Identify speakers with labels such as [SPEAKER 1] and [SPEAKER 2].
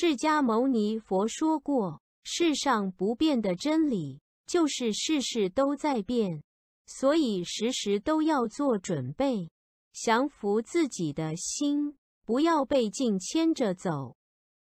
[SPEAKER 1] 释迦牟尼佛说过世上不变的真理就是事事都在变所以时时都要做准备降服自己的心不要被境牵着走。